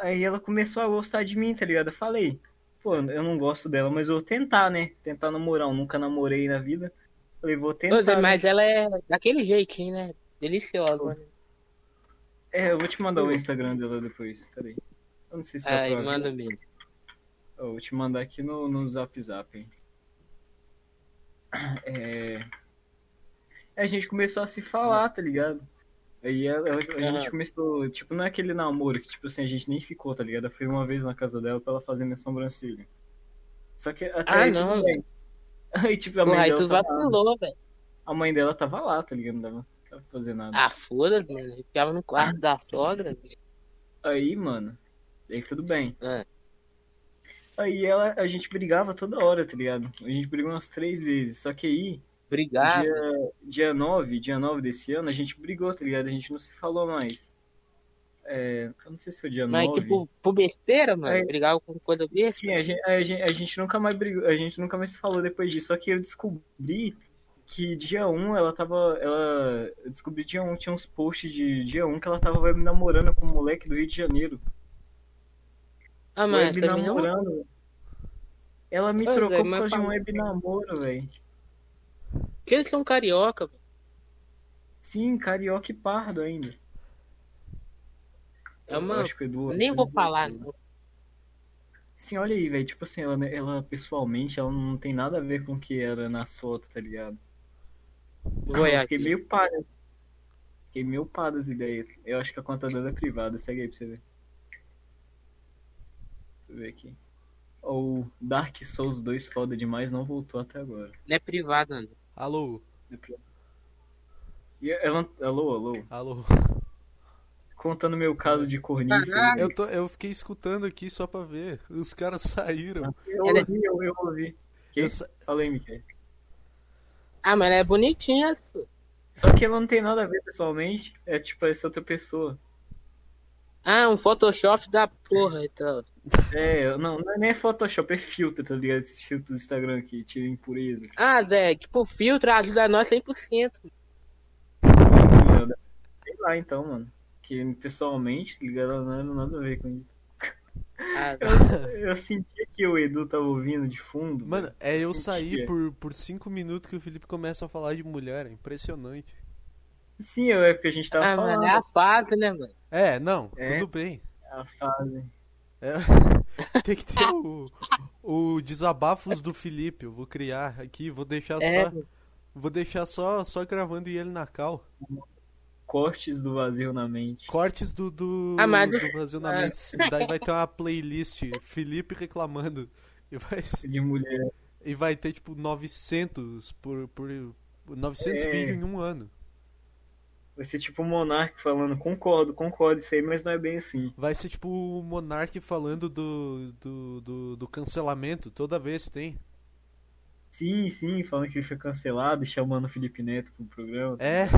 aí ela começou a gostar de mim, tá ligado? Eu falei, pô, eu não gosto dela, mas eu vou tentar, né? Tentar namorar. Eu nunca namorei na vida. Falei, vou Ô, tentar. Né? mas ela é daquele jeitinho, né? Deliciosa, né? É, eu vou te mandar o Instagram dela depois. Peraí. Eu não sei se ver. manda mesmo. Eu vou te mandar aqui no, no Zap Zap, hein? É... A gente começou a se falar, tá ligado? Aí ela- ela- a, gente começou, tipo, não é aquele namoro que, tipo assim, a gente nem ficou, tá ligado? Eu fui uma vez na casa dela pra ela fazer minha sobrancelha. Só que até Ah, aí não, tudo bem. *laughs* Aí, tipo, a Porra, mãe, aí dela tu vacilou, velho. a mãe dela tava lá, tá ligado? Não dava pra fazer nada. Ah, foda-se, mano. Ficava no quarto da sogra. Aí, mano, aí tudo bem. Ah, Aí ela, a gente brigava toda hora, tá ligado? A gente brigou umas três vezes. Só que aí, brigava. Dia, dia 9, dia 9 desse ano, a gente brigou, tá ligado? A gente não se falou mais. É, eu não sei se foi dia Mas, 9. tipo, por besteira, mano. Aí- Brigava com coisa besta. Sim, a gente, a, gente, a gente nunca mais brigou, a gente nunca mais se falou depois disso. Só que eu descobri que dia 1 ela tava. Ela. Eu descobri dia 1, tinha uns posts de dia 1 que ela tava me namorando com um moleque do Rio de Janeiro. Ah, mas web não... namorando. Ela me Pois é, trocou por mas causa de um web namoro, velho. Que eles são carioca, velho. Sim, carioca e pardo ainda. É Eu uma... acho que o Edu- Nem vou Edu- falar, não. Sim, olha aí, velho. Tipo assim, ela, ela pessoalmente, ela não tem nada a ver com o que era nas fotos, tá ligado? Olhar Fiquei meio pá? Fiquei meio pá das ideias. Eu acho que a conta dela é privada. Segue aí pra você ver. Deixa eu ver aqui. O Dark Souls 2 foda demais não voltou até agora. Não é privado, não. Alô, E ela, alô, alô. alô. Contando meu caso de cornice. Caralho. Eu, tô, eu fiquei escutando aqui só pra ver. Os caras saíram. Eu Ela- ouvi, eu, eu ouvi. Que? Eu sa- Fala aí, Miquel. Ah, mas ela é bonitinha, só. Só que ela não tem nada a ver pessoalmente. É tipo, essa outra pessoa. Ah, um Photoshop da porra, então. É, não, não é nem Photoshop, é filtro, tá ligado? Esse filtro do Instagram que tira impurezas. Ah, Zé, tipo, filtro ajuda nós 100%. Sei lá então, mano. Que pessoalmente, tá ligado? Não era nada a ver com isso. Ah, *laughs* Eu, eu sentia que o Edu tava ouvindo de fundo. Mano, é eu Sentia. sair por, por cinco minutos que o Felipe começa a falar de mulher, é impressionante. Sim, é porque a gente tava ah, falando. mano, é a fase, né, mano? É, não, É? tudo bem. A fase. É, *laughs* tem que ter o, o desabafos do Felipe, eu vou criar aqui, vou deixar É, só, vou deixar só, só gravando e ele na cal. Cortes do vazio na mente. Cortes do, do, Ah, mas- do Vazio na Mente. Daí vai ter uma playlist, Felipe reclamando. E vai, De mulher. e vai ter tipo 900 por, por 900 É. vídeos em um ano. Vai ser tipo o Monark falando, concordo, concordo, isso aí, mas não é bem assim. Vai ser tipo o Monark falando do, do, do, do cancelamento, toda vez tem. Sim, sim, falando que ele foi cancelado e chamando o Felipe Neto pro programa. É.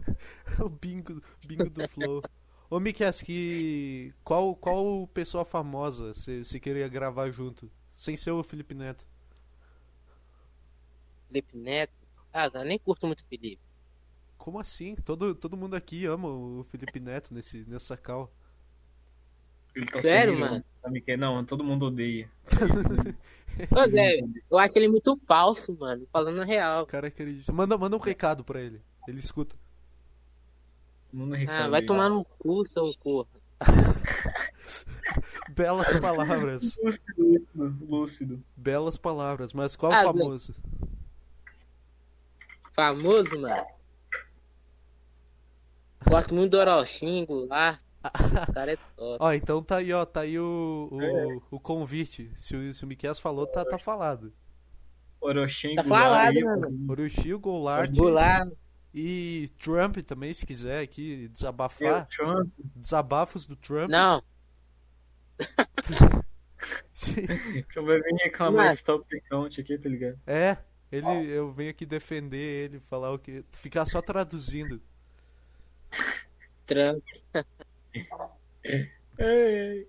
*laughs* o bingo, bingo do Flow. Ô Miquel, que qual, qual pessoa famosa você queria gravar junto? Sem ser o Felipe Neto. Felipe Neto. Ah, eu nem curto muito Felipe. Como assim? Todo, todo mundo aqui ama o Felipe Neto nesse, nessa cal. Tá Sério, mano? Que não, todo mundo odeia. *laughs* Ô, Zé, eu acho ele muito falso, mano. Falando a real. O cara acredita. Manda, manda um recado pra ele. Ele escuta. Todo mundo Ah, reclama vai dele. tomar no cu, seu porra. *laughs* Belas palavras. Lúcido, lúcido. Belas palavras. Mas qual Ah, famoso? Famoso, mano. Gosto muito do Orochingo lá. O cara é top. Ó, então tá aí, ó. Tá aí o, o, É. o convite. Se o, se o Miquel falou, tá, tá falado. Orochenko, Tá falado, Gari, mano. Orochi, Goulart lá. e Trump também, se quiser aqui eu, desabafar. Trump, Desabafos do Trump. Não, que vai vir reclamar Mas- esse top count aqui, tá ligado? É, ele, eu venho aqui defender ele, falar o que. Ficar só traduzindo. É,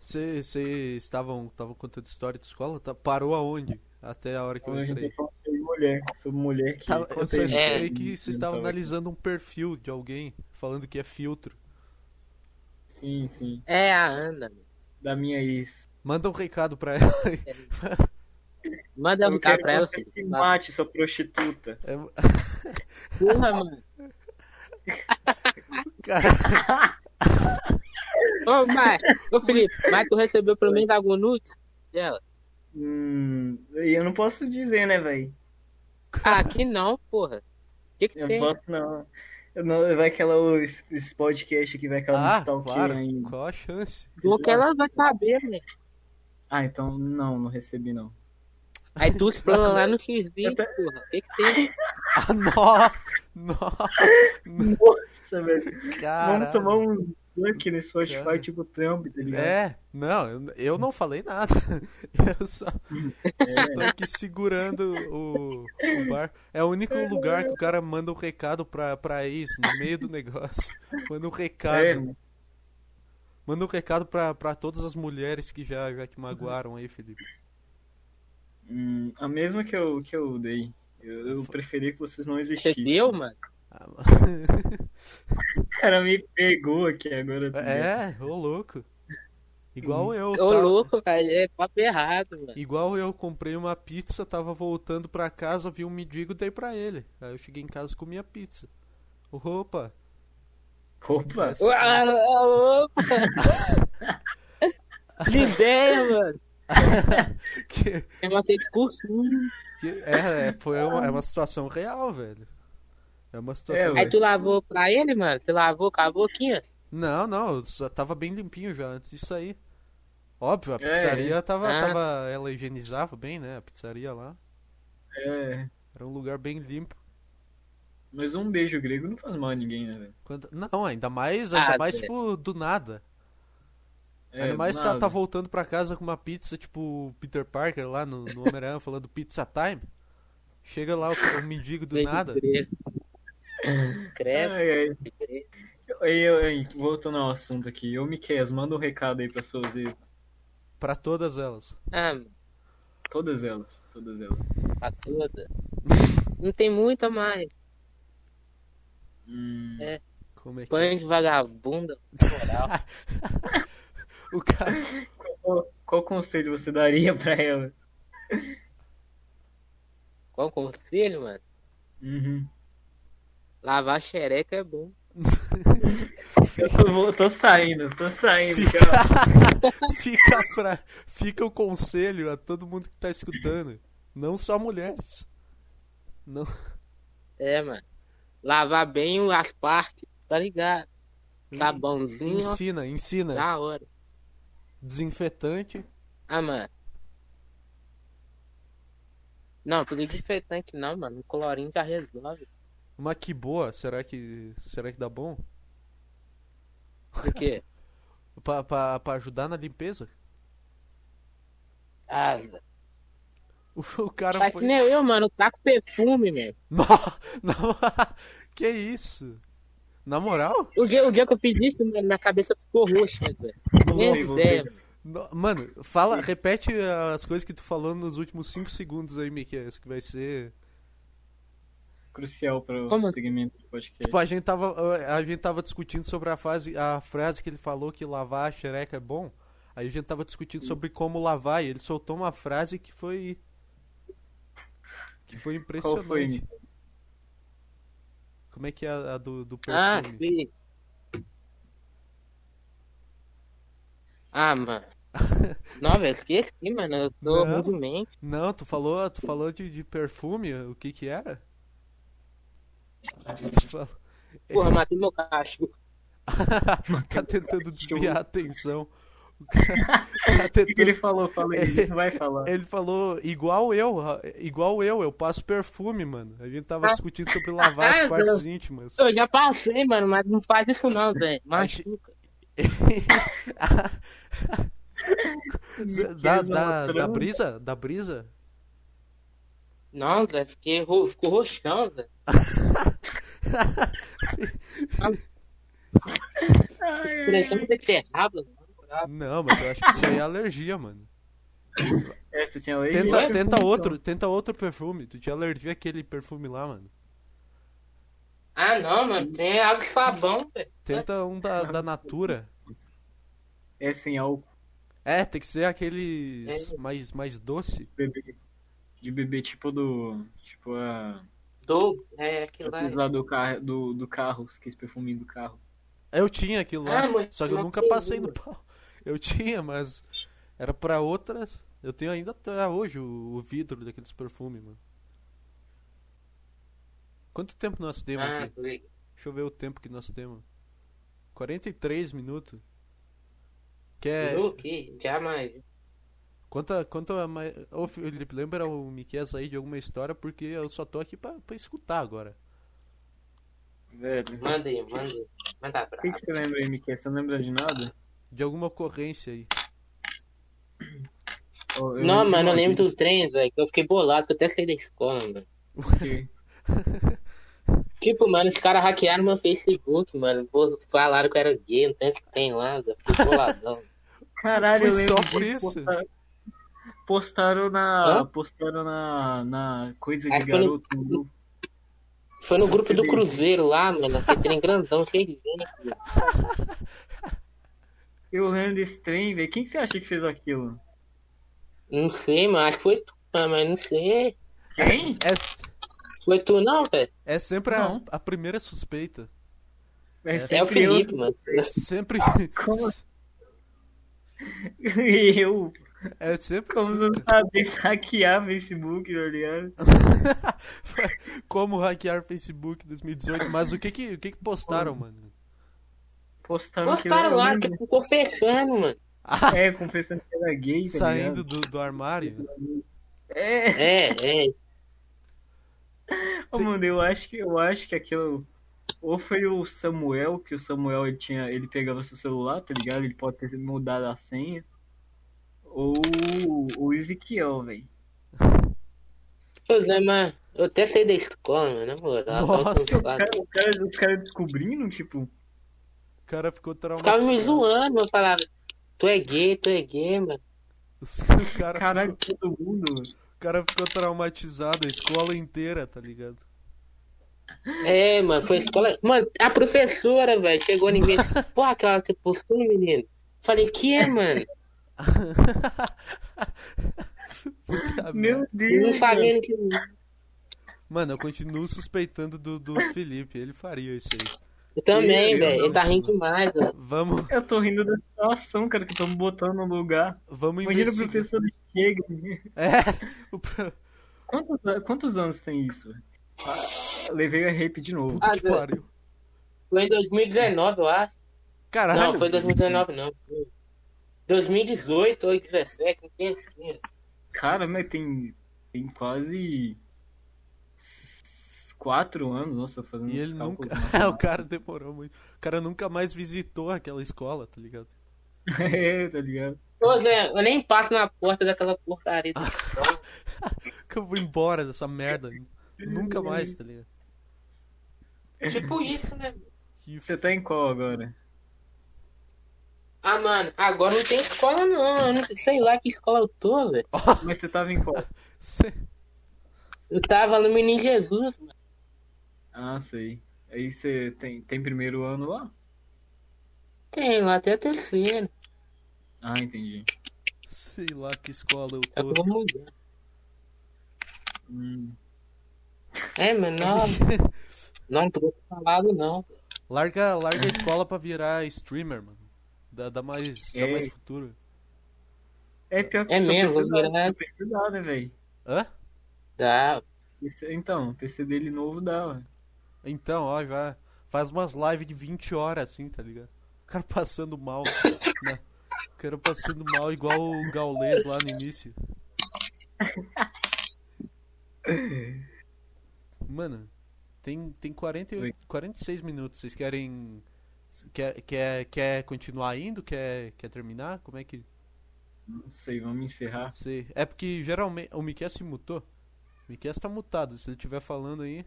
Vocês *laughs* estavam estavam contando história de escola? Tá, parou aonde? Até a hora que eu gente entrei. mulher, sobre mulher que... Tava- eu só escutei né? que vocês Não estavam tava- analisando um perfil de alguém, falando que é filtro. Sim, sim. É a Ana. Da minha ex. Manda um recado pra ela. Manda um Eu quero pra que ela. você se mate, sua prostituta. É- Porra, mano. *laughs* Cara, *laughs* Ô, Mar... Ô, Felipe, mas tu recebeu pelo menos algum nude dela? Hum, eu não posso dizer, né, velho? Ah, aqui não, porra. O que que Eu tem? não posso, não. Eu não. Vai aquela. Esse esse podcast aqui vai aquela ah, claro. ainda. Qual a chance? O que ela vai saber, né? Ah, então não, não recebi não. Aí tu explana lá no X-Video, porra. O que que tem? *laughs* Ah, nó! Nó! Nossa, velho. Caralho. Vamos tomar um dunk nesse Spotify, Cara. tipo Trump, tá ligado? É, não, eu, eu não falei nada. *laughs* Eu só, só tô aqui segurando o, o bar. É o único lugar que o cara manda um recado pra, pra ex, no meio do negócio. Manda um recado. É, Manda um recado pra, pra todas as mulheres que já, já te magoaram aí, Felipe. Hum, a mesma que eu, que eu dei. Eu, eu preferi que vocês não Você existissem. deu, mano? Ah, O *laughs* cara me pegou aqui agora. É, ô louco. Igual eu. Ô, tá- louco, velho. É papo errado, mano. Igual eu comprei uma pizza, tava voltando pra casa, vi um mendigo, dei pra ele. Aí eu cheguei em casa e comi a pizza. Opa! Opa! Essa- Uau, opa! *laughs* Que ideia, mano. *laughs* que, É uma que- é, é, foi uma, é uma situação real, velho. É uma situação. É, Aí tu lavou pra ele, mano? Você lavou com a boquinha? Não, não, eu só tava bem limpinho já antes de sair. Óbvio, a É, pizzaria tava, Ah. tava. Ela higienizava bem, né? A pizzaria lá. É, Era um lugar bem limpo. mas um beijo grego não faz mal a ninguém, né, velho? Quando- Não, ainda mais, ainda Ah, mais, tipo, do nada. É, Ainda mais tá, tá voltando pra casa com uma pizza, tipo o Peter Parker lá no, no Homem-Aranha *laughs* falando pizza time. Chega lá o, o mendigo do Pode nada. Credo, Ai, voltando ao assunto aqui. Ô, Miquel, manda um recado aí pra suas ex. Pra todas elas. Ah, Todas elas. Todas elas. pra toda. Não tem muita mais. Hum, É. Como é que Banho de vagabunda, *laughs* moral. O cara. qual, qual conselho você daria pra ela? Qual conselho, mano? Uhum. Lavar xereca é bom. *laughs* Eu tô, vou- tô saindo, tô saindo. Fica, *laughs* fica, pra, fica o conselho a todo mundo que tá escutando. Não só mulheres. Não. É, mano. Lavar bem as partes, tá ligado? Sabãozinho, Ensina, ensina. da hora. Desinfetante. Ah, mano. Não, por desinfetante não, mano. O colorinho já resolve. Uma que boa, será que. Será que dá bom? Por quê? *laughs* Pra, pra, pra ajudar na limpeza? Ah, *laughs* O, o cara faz foi. que nem eu, mano. Tá com perfume, meu. *laughs* Não, não, que isso? Na moral? O dia, o dia que eu fiz isso, mano, minha cabeça ficou roxa, velho. Mano. No- Mano, fala, repete as coisas que tu falou nos últimos 5 segundos aí, Miquel, que vai ser. Crucial para o Como segmento do podcast. Tipo, a gente tava, a gente tava discutindo sobre a frase, a frase que ele falou que lavar a xereca é bom. Aí a gente tava discutindo sobre como lavar e ele soltou uma frase que foi que foi Qual impressionante. foi? Como é que é a, a do, do Ah, perfume? sim. Ah, mano. *laughs* Não, velho, esqueci, mano. Eu tô Não. rudemente. Não, tu falou, tu falou de, de perfume, o que que era? Porra, matei meu cachorro. *laughs* tá tentando desviar a atenção. Cara *laughs* tá O que, ele falou? Fala aí, ele *laughs* vai falar. Ele falou, igual eu, igual eu, eu passo perfume, mano. A gente tava discutindo sobre lavar as Ah, partes íntimas. Eu já passei, mano, mas não faz isso não, *laughs* velho. Machuca. da, da, da brisa? Da brisa? Não, Zé, fiquei ro... ficou roxão, Zé. Ai, ai, Pressão de beterraba, mano. Não, mas eu acho que isso aí é alergia, mano. É, você tinha alergia? Tenta, que tenta outro, tenta outro perfume. Tu tinha alergia àquele perfume lá, mano. Ah, não, mano, tem água e sabão, velho. Tenta um da, da Natura. É sem álcool. É, tem que ser aqueles É. mais, mais doce. Bebê. De bebê tipo do. Tipo a. Doce, é aquilo lá. Lá do carro, do, do carro, aquele perfuminho do carro. Eu tinha aquilo lá, Ah, só que eu nunca passei no pau. Eu tinha, mas era pra outras. Eu tenho ainda até hoje o, o vidro daqueles perfumes, mano. Quanto tempo nós temos Ah, aqui? Deixa eu ver o tempo que nós temos. 43 minutos. Quer. O quê? Jamais. Conta, conta mais. Ô Felipe, lembra o Miquel aí de alguma história, porque eu só tô aqui pra, pra escutar agora. Velho. Manda aí, manda aí. Manda O que, que você lembra aí, Miquel? Você não lembra de nada? De alguma ocorrência aí. Ó, Não, mano, eu lembro do trem, velho, que eu fiquei bolado, que eu até saí da escola, mano. *laughs* Tipo, mano, os caras hackearam meu Facebook, mano. Falaram que eu era gay, não tem esse trem lá, eu fiquei boladão. Caralho, Foi eu lembro só por disso, isso? Postaram, postaram na. Hã? Postaram na. na coisa de Acho que foi no- garoto no grupo. Foi no grupo do Cruzeiro lá, mano, aquele trem grandão, cheio de gente. *laughs* Eu lembro desse trem, velho. Quem que você acha que fez aquilo? Não sei, mano, acho que foi tu, mas não sei. Quem? É, Foi tu não, velho? é sempre a, a primeira suspeita. É, É o sempre eu- Felipe, mano. Sempre. *laughs* Como? *laughs* Eu, É sempre. como se eu não sabesse hackear Facebook, tá ligado? *laughs* Como hackear Facebook 2018. Mas o que que, o que, que postaram, mano? Postaram, que Postaram eu lá, lembro. tipo, confessando, mano. É, confessando que era gay, tá Saindo ligado? do, do armário. É, É, é. Ô, mano, eu acho que eu acho que aquilo. ou foi o Samuel, que o Samuel ele tinha, ele pegava seu celular, tá ligado? Ele pode ter mudado a senha. Ou o Ezequiel, velho. Ô Zé, mano, eu até saí da escola, mano, na moral. tava Nossa, O cara, o cara, os caras descobrindo, tipo, cara ficou Ficava me traumatizado. zoando, mano. Falava, tu é gay, tu é gay, mano. *laughs* O cara, caralho, ficou, todo mundo. o cara ficou traumatizado, a escola inteira, tá ligado? É, mano, foi escola. Mano, a professora, velho, chegou e disse, *laughs* porra, aquela que postou, menino. Falei, que é, mano? *laughs* Puta Meu merda. Eu Deus. não mano. sabendo que. Mano, eu continuo suspeitando do, do Felipe, ele faria isso aí. Eu também, velho. Ele tá rindo demais, ó. Vamos, Eu tô rindo da situação, cara, que estamos botando no lugar. vamos Imagina o investigar. professor chega. É, o pro- Quantos, quantos anos tem isso? Ah, levei a rape de novo. puta Ah, que Deus. pariu. Foi em 2019, eu acho. Caralho. Não, foi 2019, não. 2018 ou 2017, não tem assim. Cara, mas tem, tem quase quatro anos, nossa, fazendo E ele nunca. *laughs* o cara demorou muito. O cara nunca mais visitou aquela escola, tá ligado? *laughs* é, tá ligado? Ô, Zé, eu nem passo na porta daquela porcaria da escola. *laughs* Que eu vou embora dessa merda. Nunca mais, tá ligado? tipo isso, né? Que Você tá em qual agora? Ah, mano, agora não tem escola, não. Eu não sei lá que escola eu tô, velho. Mas você tava em qual? Cê- Eu tava no Menino Jesus, mano. Ah, sei. Aí você tem, tem primeiro ano lá? Tem lá até a terceira. Ah, entendi. Sei lá que escola eu É que eu tô. vou mudar. Hum. É, mano, *laughs* não. Não ter falado, não. Larga, larga a escola pra virar streamer, mano. Dá, dá mais, dá É. mais futuro. É pior que É mesmo, só precisa dar, né, velho? Hã? Dá. Então, o PC dele novo dá, ué. Então, ó, já faz umas lives de 20 horas assim, tá ligado? O cara passando mal. né? O cara passando mal igual o Gaulês lá no início. Mano, tem, tem 48, Oi. 46 minutos. Vocês querem. Quer, quer, quer continuar indo? Quer, quer terminar? Como é que. Não sei, vamos encerrar. Sei. É porque geralmente. O Miquel se mutou. O Miquel tá mutado. Se ele estiver falando aí.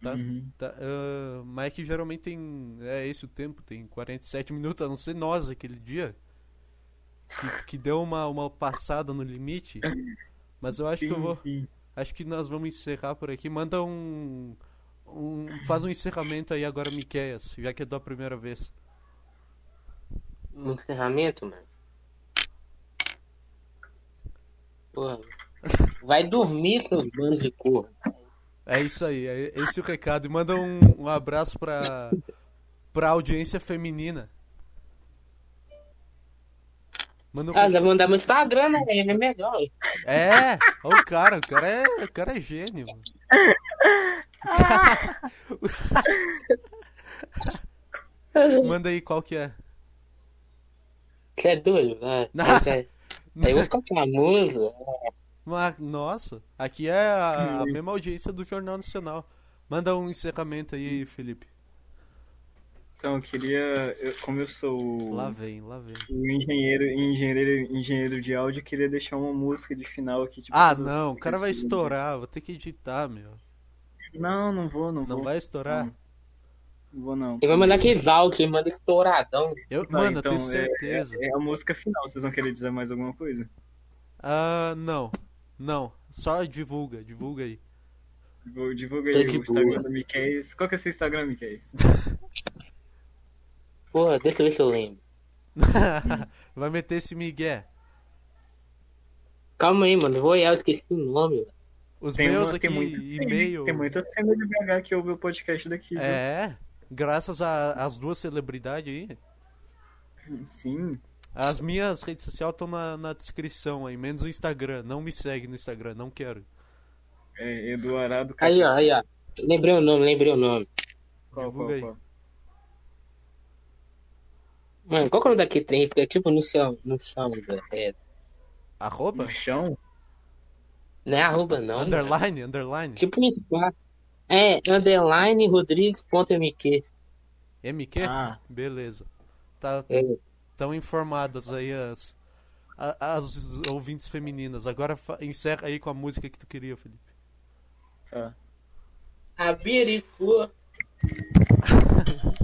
Tá, Uhum. Tá, ah, mas é que geralmente tem. É esse o tempo, tem 47 minutos, a não ser nós aquele dia. Que, que deu uma, uma passada no limite. Mas eu acho que eu Sim, vou. sim. Acho que nós vamos encerrar por aqui. Manda um. um faz um encerramento aí agora, Miqueias, já que é da primeira vez. No encerramento, mano. Porra. *laughs* Vai dormir, seus bandos de corno. É isso aí, é esse o recado. E manda um, um abraço pra, pra audiência feminina. Manda um Ah, já mandar meu Instagram, né? Ele é melhor. É, o cara, o cara é, o cara é gênio. mano. *laughs* Manda aí qual que é. Você é doido? *laughs* Não. aí, eu vou ficar famoso. Mas, nossa, aqui é a, a mesma audiência do Jornal Nacional. Manda um encerramento aí, Felipe. Então, eu queria. eu- como eu sou o, Lá vem, lá vem. o engenheiro, engenheiro, engenheiro de áudio, eu queria deixar uma música de final aqui. Tipo, Ah, não, o cara vai estourar, vou ter que editar, meu. Não, não vou, não, Não vou. vai estourar? Não. Não vou, não. Ele vai mandar que Valk, ele manda estouradão. Eu, Tá, mano, então, eu tenho é- certeza. É a música final, vocês vão querer dizer mais alguma coisa? Ah, não. Não, só divulga, divulga aí. Divulga, divulga aí o Instagram boa. do Mickey. Qual que é o seu Instagram, Mickey? *laughs* Porra, deixa eu ver se eu lembro. *laughs* vai meter esse migué. Calma aí, mano. Eu vou olhar, eu esqueci o nome. velho. Os Tem, meus uma, aqui, tem, muito, e-mail. tem muita cena de BH que ouve o podcast daqui. viu? É, graças a- às duas celebridades aí. Sim. As minhas redes sociais estão na, na descrição aí, menos o Instagram. Não me segue no Instagram, não quero. É Eduardo Aí, ó, aí, ó. Lembrei o nome, lembrei o nome. Qual, divulga qual, aí. qual? Mano, qual que é o nome daquele trem? Fica tipo no chão, no chão, velho. É, Arroba? No chão? não é arroba, não. mano. Underline, underline. Tipo um espaço. É, underline rodrigues.mq. MQ? Ah, Beleza. Tá, É, Estão informadas aí as, as ouvintes femininas. Agora encerra aí com a música que tu queria, Felipe. tá. a Birifu. *laughs*